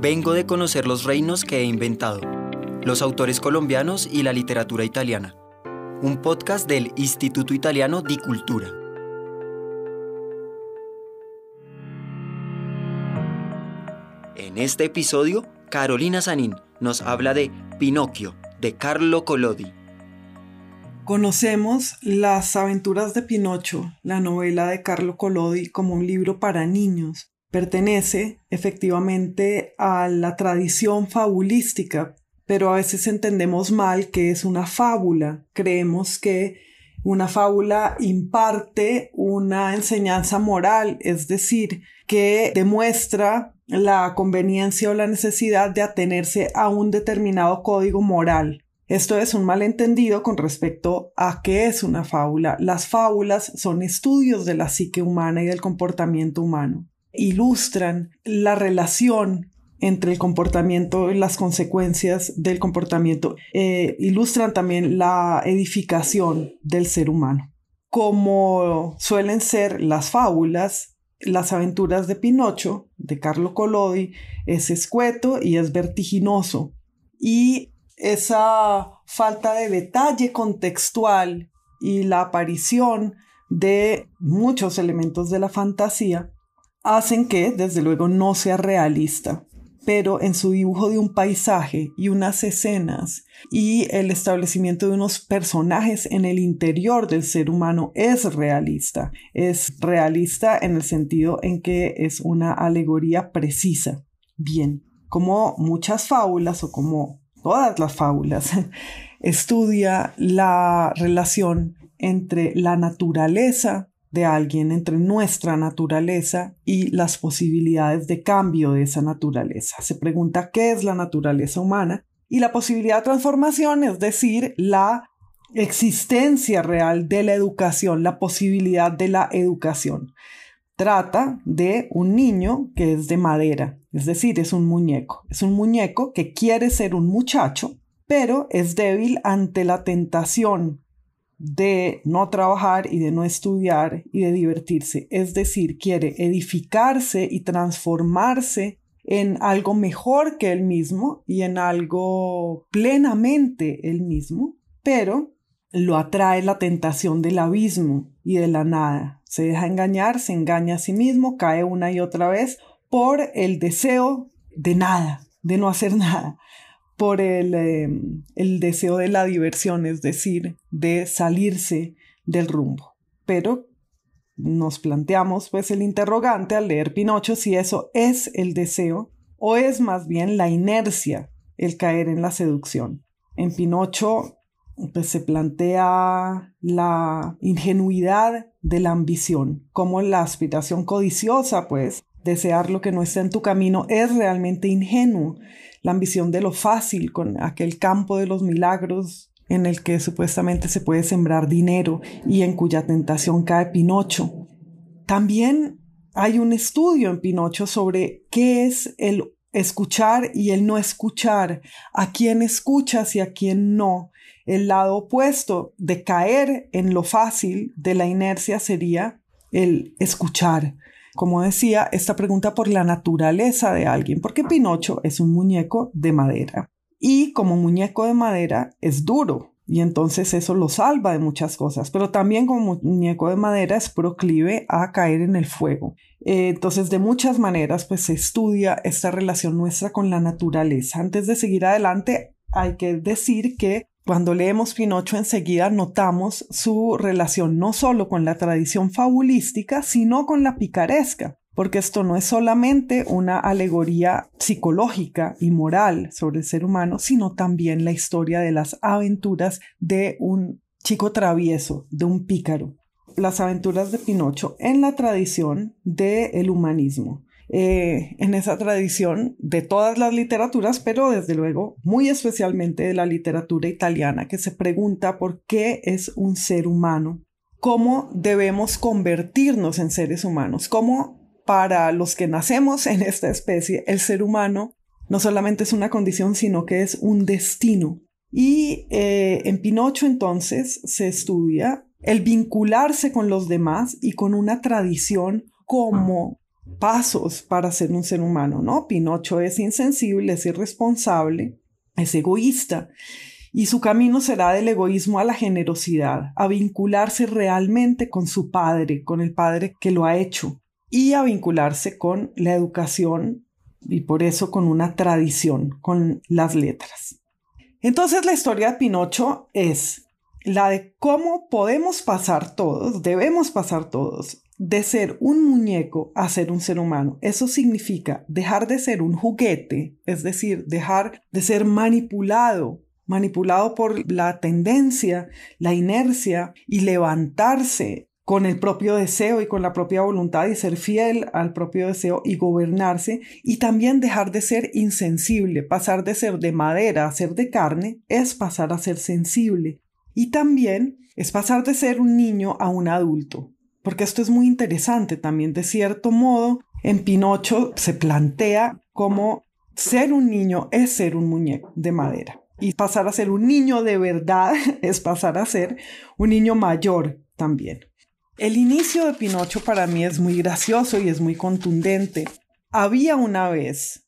Vengo de conocer los reinos que he inventado, los autores colombianos y la literatura italiana. Un podcast del Instituto Italiano di Cultura. En este episodio, Carolina Sanín nos habla de Pinocchio, de Carlo Collodi. Conocemos Las aventuras de Pinocho, la novela de Carlo Collodi, como un libro para niños. Pertenece efectivamente a la tradición fabulística, pero a veces entendemos mal que es una fábula. Creemos que una fábula imparte una enseñanza moral, es decir, que demuestra la conveniencia o la necesidad de atenerse a un determinado código moral. Esto es un malentendido con respecto a qué es una fábula. Las fábulas son estudios de la psique humana y del comportamiento humano. Ilustran la relación entre el comportamiento y las consecuencias del comportamiento. Eh, ilustran también la edificación del ser humano. Como suelen ser las fábulas, las aventuras de Pinocho, de Carlo Collodi, es escueto y es vertiginoso. Y esa falta de detalle contextual y la aparición de muchos elementos de la fantasía hacen que, desde luego, no sea realista, pero en su dibujo de un paisaje y unas escenas y el establecimiento de unos personajes en el interior del ser humano es realista. Es realista en el sentido en que es una alegoría precisa. Bien, como muchas fábulas o como todas las fábulas, estudia la relación entre la naturaleza de alguien, entre nuestra naturaleza y las posibilidades de cambio de esa naturaleza. Se pregunta qué es la naturaleza humana y la posibilidad de transformación, es decir, la existencia real de la educación, la posibilidad de la educación. Trata de un niño que es de madera, es decir, es un muñeco. Es un muñeco que quiere ser un muchacho, pero es débil ante la tentación de no trabajar y de no estudiar y de divertirse. Es decir, quiere edificarse y transformarse en algo mejor que él mismo y en algo plenamente él mismo, pero lo atrae la tentación del abismo y de la nada. Se deja engañar, se engaña a sí mismo, cae una y otra vez por el deseo de nada, de no hacer nada, por el, em, el deseo de la diversión, es decir, de salirse del rumbo. Pero nos planteamos pues el interrogante al leer Pinocho si eso es el deseo o es más bien la inercia, el caer en la seducción. En Pinocho pues se plantea la ingenuidad de la ambición, como la aspiración codiciosa, pues desear lo que no está en tu camino es realmente ingenuo. La ambición de lo fácil, con aquel campo de los milagros en el que supuestamente se puede sembrar dinero y en cuya tentación cae Pinocho. También hay un estudio en Pinocho sobre qué es el escuchar y el no escuchar, a quién escuchas y a quién no. El lado opuesto de caer en lo fácil de la inercia sería el escuchar. Como decía, esta pregunta por la naturaleza de alguien, porque Pinocho es un muñeco de madera. Y como muñeco de madera es duro, y entonces eso lo salva de muchas cosas, pero también como muñeco de madera es proclive a caer en el fuego. Eh, entonces, de muchas maneras, pues se estudia esta relación nuestra con la naturaleza. Antes de seguir adelante, hay que decir que cuando leemos Pinocho enseguida notamos su relación no solo con la tradición fabulística, sino con la picaresca, porque esto no es solamente una alegoría psicológica y moral sobre el ser humano, sino también la historia de las aventuras de un chico travieso, de un pícaro. Las aventuras de Pinocho en la tradición del humanismo. Eh, en esa tradición de todas las literaturas, pero desde luego muy especialmente de la literatura italiana, que se pregunta por qué es un ser humano, cómo debemos convertirnos en seres humanos, cómo para los que nacemos en esta especie, el ser humano no solamente es una condición, sino que es un destino. Y eh, en Pinocho entonces se estudia el vincularse con los demás y con una tradición como pasos para ser un ser humano, ¿no? Pinocho es insensible, es irresponsable, es egoísta y su camino será del egoísmo a la generosidad, a vincularse realmente con su padre, con el padre que lo ha hecho, y a vincularse con la educación y por eso con una tradición, con las letras. Entonces la historia de Pinocho es la de cómo podemos pasar todos, debemos pasar todos, de ser un muñeco a ser un ser humano. Eso significa dejar de ser un juguete, es decir, dejar de ser manipulado manipulado por la tendencia, la inercia y levantarse con el propio deseo y con la propia voluntad y ser fiel al propio deseo y gobernarse y también dejar de ser insensible, pasar de ser de madera a ser de carne es pasar a ser sensible y también es pasar de ser un niño a un adulto, porque esto es muy interesante también de cierto modo en Pinocho se plantea como ser un niño es ser un muñeco de madera y pasar a ser un niño de verdad es pasar a ser un niño mayor también. El inicio de Pinocho para mí es muy gracioso y es muy contundente. Había una vez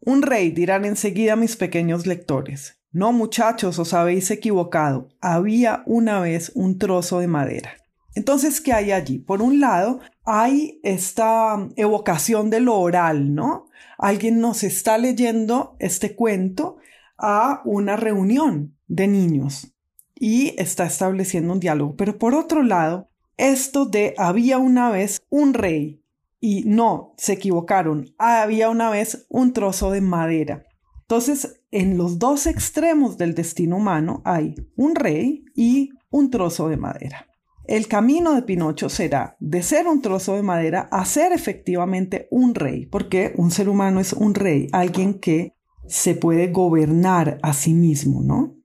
un rey, dirán enseguida mis pequeños lectores. No, muchachos, os habéis equivocado. Había una vez un trozo de madera. Entonces, ¿qué hay allí? Por un lado, hay esta evocación de lo oral, ¿no? Alguien nos está leyendo este cuento a una reunión de niños y está estableciendo un diálogo. Pero por otro lado, esto de había una vez un rey y no, se equivocaron, había una vez un trozo de madera. Entonces, en los dos extremos del destino humano hay un rey y un trozo de madera. El camino de Pinocho será de ser un trozo de madera a ser efectivamente un rey, porque un ser humano es un rey, alguien que se puede gobernar a sí mismo, ¿no?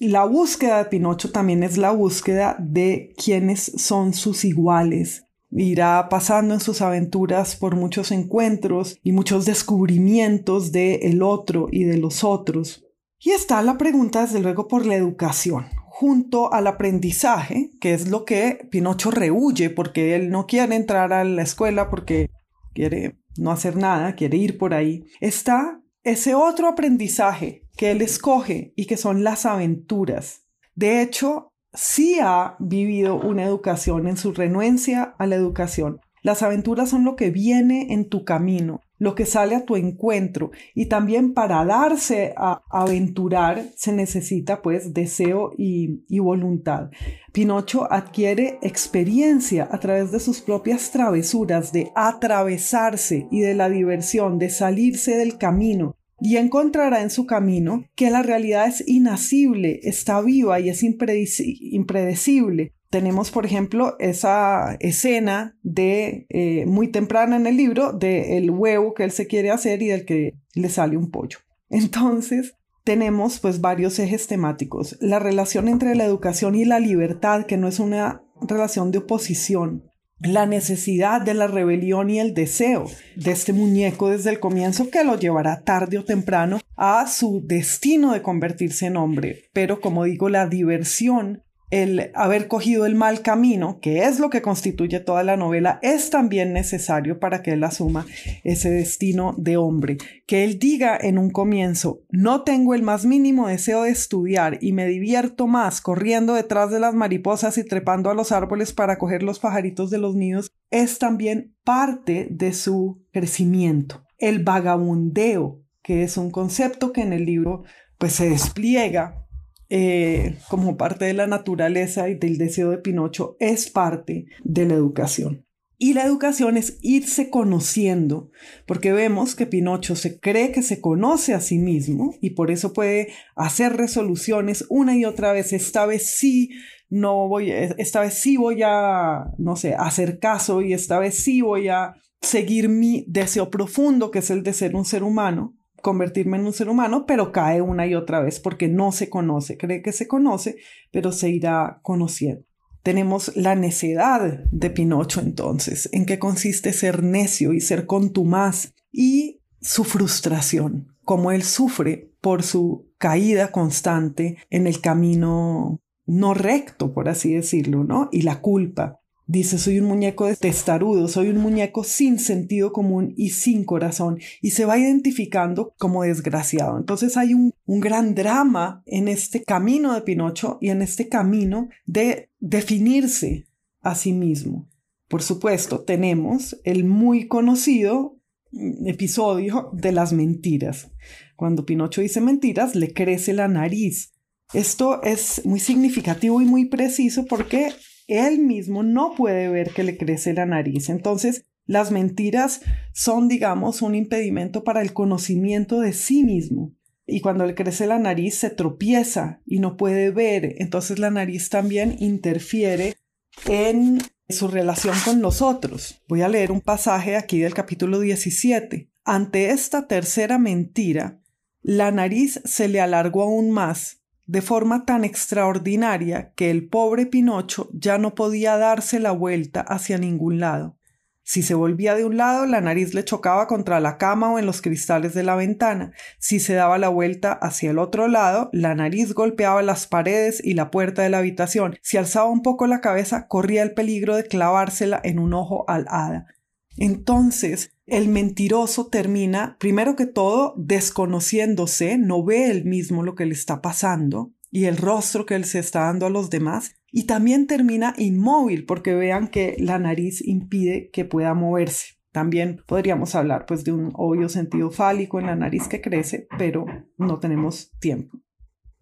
La búsqueda de Pinocho también es la búsqueda de quiénes son sus iguales. Irá pasando en sus aventuras por muchos encuentros y muchos descubrimientos de el otro y de los otros. Y está la pregunta, desde luego, por la educación, junto al aprendizaje, que es lo que Pinocho rehuye, porque él no quiere entrar a la escuela porque quiere no hacer nada, quiere ir por ahí. Está ese otro aprendizaje que él escoge y que son las aventuras. De hecho, sí ha vivido una educación en su renuencia a la educación. Las aventuras son lo que viene en tu camino, lo que sale a tu encuentro y también para darse a aventurar se necesita pues deseo y, voluntad. Pinocho adquiere experiencia a través de sus propias travesuras, de atravesarse y de la diversión, de salirse del camino y encontrará en su camino que la realidad es inasible, está viva y es impredecible. Tenemos, por ejemplo, esa escena de eh, muy temprana en el libro de el huevo que él se quiere hacer y del que le sale un pollo. Entonces, tenemos pues varios ejes temáticos. La relación entre la educación y la libertad, que no es una relación de oposición, la necesidad de la rebelión y el deseo de este muñeco desde el comienzo que lo llevará tarde o temprano a su destino de convertirse en hombre. Pero como digo, la diversión el haber cogido el mal camino, que es lo que constituye toda la novela, es también necesario para que él asuma ese destino de hombre. Que él diga en un comienzo, no tengo el más mínimo deseo de estudiar y me divierto más corriendo detrás de las mariposas y trepando a los árboles para coger los pajaritos de los nidos, es también parte de su crecimiento. El vagabundeo, que es un concepto que en el libro pues se despliega eh, como parte de la naturaleza y del deseo de Pinocho, es parte de la educación. Y la educación es irse conociendo, porque vemos que Pinocho se cree que se conoce a sí mismo y por eso puede hacer resoluciones una y otra vez. Esta vez sí no voy, esta vez sí voy a, no sé, hacer caso y esta vez sí voy a seguir mi deseo profundo, que es el de ser un ser humano convertirme en un ser humano, pero cae una y otra vez porque no se conoce, cree que se conoce, pero se irá conociendo. Tenemos la necedad de Pinocho entonces, en qué consiste ser necio y ser contumaz y su frustración, como él sufre por su caída constante en el camino no recto, por así decirlo, ¿no? Y la culpa Dice, soy un muñeco de testarudo, soy un muñeco sin sentido común y sin corazón, y se va identificando como desgraciado. Entonces hay un, un gran drama en este camino de Pinocho y en este camino de definirse a sí mismo. Por supuesto, tenemos el muy conocido episodio de las mentiras. Cuando Pinocho dice mentiras, le crece la nariz. Esto es muy significativo y muy preciso porque él mismo no puede ver que le crece la nariz. Entonces, las mentiras son, digamos, un impedimento para el conocimiento de sí mismo. Y cuando le crece la nariz se tropieza y no puede ver. Entonces la nariz también interfiere en su relación con los otros. Voy a leer un pasaje aquí del capítulo 17. Ante esta tercera mentira, la nariz se le alargó aún más de forma tan extraordinaria que el pobre Pinocho ya no podía darse la vuelta hacia ningún lado. Si se volvía de un lado, la nariz le chocaba contra la cama o en los cristales de la ventana. Si se daba la vuelta hacia el otro lado, la nariz golpeaba las paredes y la puerta de la habitación. Si alzaba un poco la cabeza, corría el peligro de clavársela en un ojo al hada. Entonces, el mentiroso termina, primero que todo, desconociéndose, no ve él mismo lo que le está pasando y el rostro que él se está dando a los demás, y también termina inmóvil porque vean que la nariz impide que pueda moverse. También podríamos hablar pues de un obvio sentido fálico en la nariz que crece, pero no tenemos tiempo.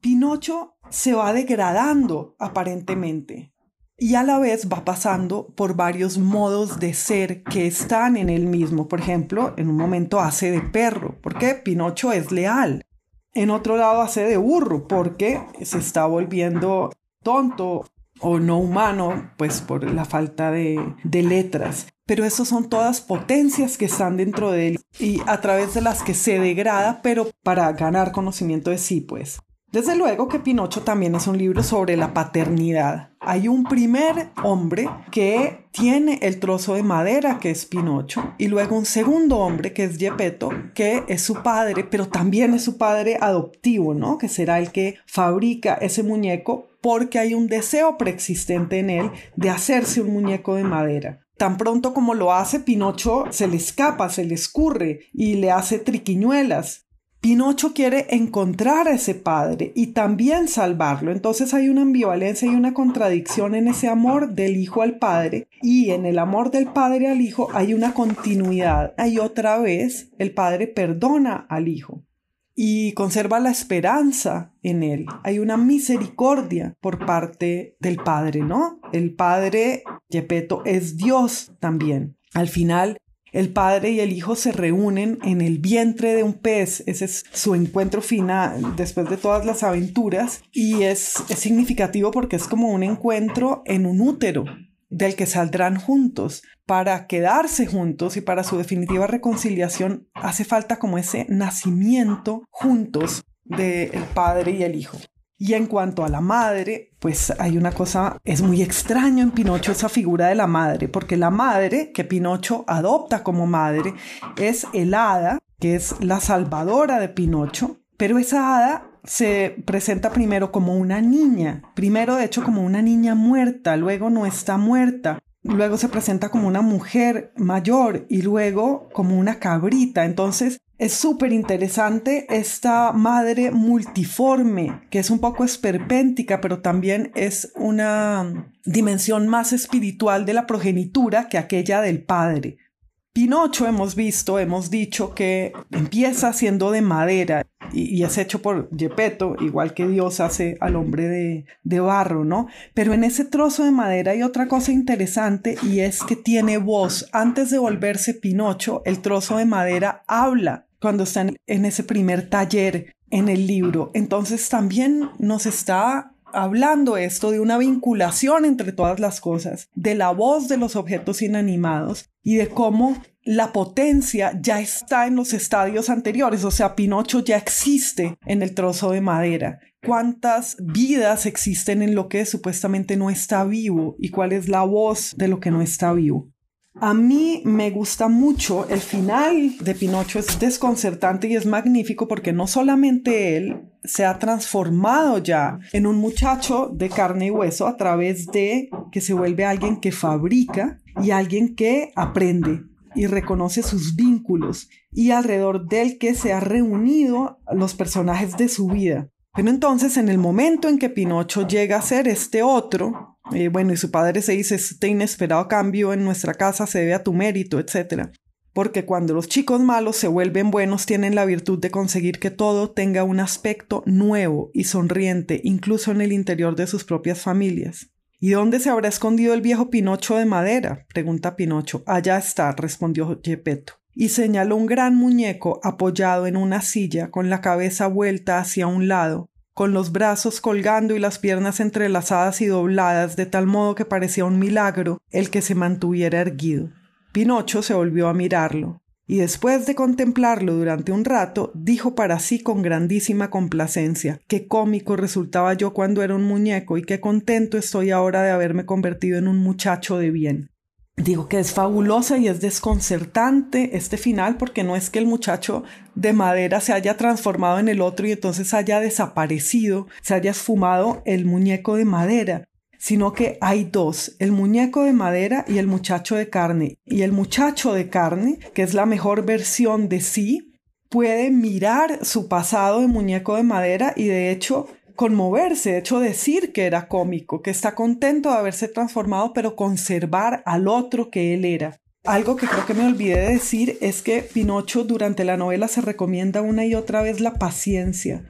Pinocho se va degradando aparentemente y a la vez va pasando por varios modos de ser que están en él mismo. Por ejemplo, en un momento hace de perro, porque Pinocho es leal. En otro lado hace de burro, porque se está volviendo tonto o no humano, pues por la falta de, letras. Pero eso son todas potencias que están dentro de él y a través de las que se degrada, pero para ganar conocimiento de sí, pues. Desde luego que Pinocho también es un libro sobre la paternidad. Hay un primer hombre que tiene el trozo de madera que es Pinocho y luego un segundo hombre que es Gepetto que es su padre, pero también es su padre adoptivo, ¿no? Que será el que fabrica ese muñeco porque hay un deseo preexistente en él de hacerse un muñeco de madera. Tan pronto como lo hace, Pinocho se le escapa, se le escurre y le hace triquiñuelas. Pinocho quiere encontrar a ese padre y también salvarlo. Entonces hay una ambivalencia y una contradicción en ese amor del hijo al padre y en el amor del padre al hijo hay una continuidad. Hay otra vez el padre perdona al hijo y conserva la esperanza en él. Hay una misericordia por parte del Padre, ¿no? El Padre, Yepeto, es Dios también. Al final, el padre y el hijo se reúnen en el vientre de un pez. Ese es su encuentro final después de todas las aventuras. Y es, significativo porque es como un encuentro en un útero del que saldrán juntos. Para quedarse juntos y para su definitiva reconciliación hace falta como ese nacimiento juntos del padre y el hijo. Y en cuanto a la madre, pues hay una cosa, es muy extraño en Pinocho esa figura de la madre, porque la madre que Pinocho adopta como madre es el hada, que es la salvadora de Pinocho, pero esa hada se presenta primero como una niña, primero de hecho como una niña muerta, luego no está muerta, luego se presenta como una mujer mayor y luego como una cabrita. Entonces es súper interesante esta madre multiforme, que es un poco esperpéntica, pero también es una dimensión más espiritual de la progenitura que aquella del padre. Pinocho hemos visto, hemos dicho que empieza siendo de madera y, es hecho por Gepetto, igual que Dios hace al hombre de, de barro, ¿no? Pero en ese trozo de madera hay otra cosa interesante y es que tiene voz. Antes de volverse Pinocho, el trozo de madera habla cuando están en ese primer taller en el libro. Entonces también nos está hablando esto de una vinculación entre todas las cosas, de la voz de los objetos inanimados y de cómo la potencia ya está en los estadios anteriores, o sea, Pinocho ya existe en el trozo de madera. ¿Cuántas vidas existen en lo que supuestamente no está vivo y cuál es la voz de lo que no está vivo? A mí me gusta mucho, el final de Pinocho es desconcertante y es magnífico porque no solamente él se ha transformado ya en un muchacho de carne y hueso a través de que se vuelve alguien que fabrica y alguien que aprende y reconoce sus vínculos y alrededor del que se ha reunido los personajes de su vida. Pero entonces en el momento en que Pinocho llega a ser este otro, eh, bueno, y su padre se dice, este inesperado cambio en nuestra casa se debe a tu mérito, etc. Porque cuando los chicos malos se vuelven buenos tienen la virtud de conseguir que todo tenga un aspecto nuevo y sonriente, incluso en el interior de sus propias familias. ¿Y dónde se habrá escondido el viejo Pinocho de madera? pregunta Pinocho. Allá está, respondió Gepetto. Y señaló un gran muñeco apoyado en una silla, con la cabeza vuelta hacia un lado, con los brazos colgando y las piernas entrelazadas y dobladas de tal modo que parecía un milagro el que se mantuviera erguido. Pinocho se volvió a mirarlo y después de contemplarlo durante un rato, dijo para sí con grandísima complacencia qué cómico resultaba yo cuando era un muñeco y qué contento estoy ahora de haberme convertido en un muchacho de bien. Digo que es fabulosa y es desconcertante este final porque no es que el muchacho de madera se haya transformado en el otro y entonces haya desaparecido, se haya esfumado el muñeco de madera, sino que hay dos, el muñeco de madera y el muchacho de carne. Y el muchacho de carne, que es la mejor versión de sí, puede mirar su pasado de muñeco de madera y de hecho conmoverse, de hecho decir que era cómico, que está contento de haberse transformado, pero conservar al otro que él era. Algo que creo que me olvidé de decir es que Pinocho durante la novela se recomienda una y otra vez la paciencia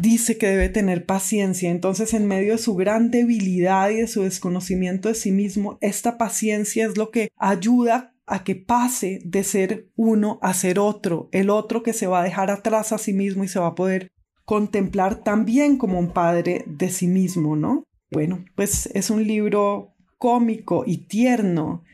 dice que debe tener paciencia. Entonces, en medio de su gran debilidad y de su desconocimiento de sí mismo, esta paciencia es lo que ayuda a que pase de ser uno a ser otro, el otro que se va a dejar atrás a sí mismo y se va a poder contemplar también como un padre de sí mismo, ¿no? Bueno, pues es un libro cómico y tierno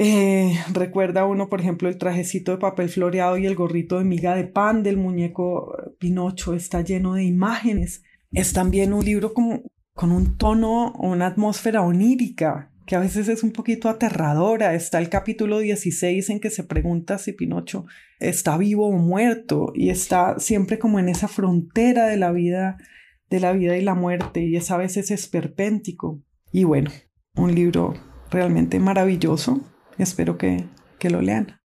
eh, recuerda uno, por ejemplo, el trajecito de papel floreado y el gorrito de miga de pan del muñeco Pinocho. Está lleno de imágenes. Es también un libro con, con un tono una atmósfera onírica que a veces es un poquito aterradora. Está el capítulo 16 en que se pregunta si Pinocho está vivo o muerto y está siempre como en esa frontera de la vida, de la vida y la muerte y es a veces esperpéntico. Y bueno, un libro realmente maravilloso Espero que, que lo lean.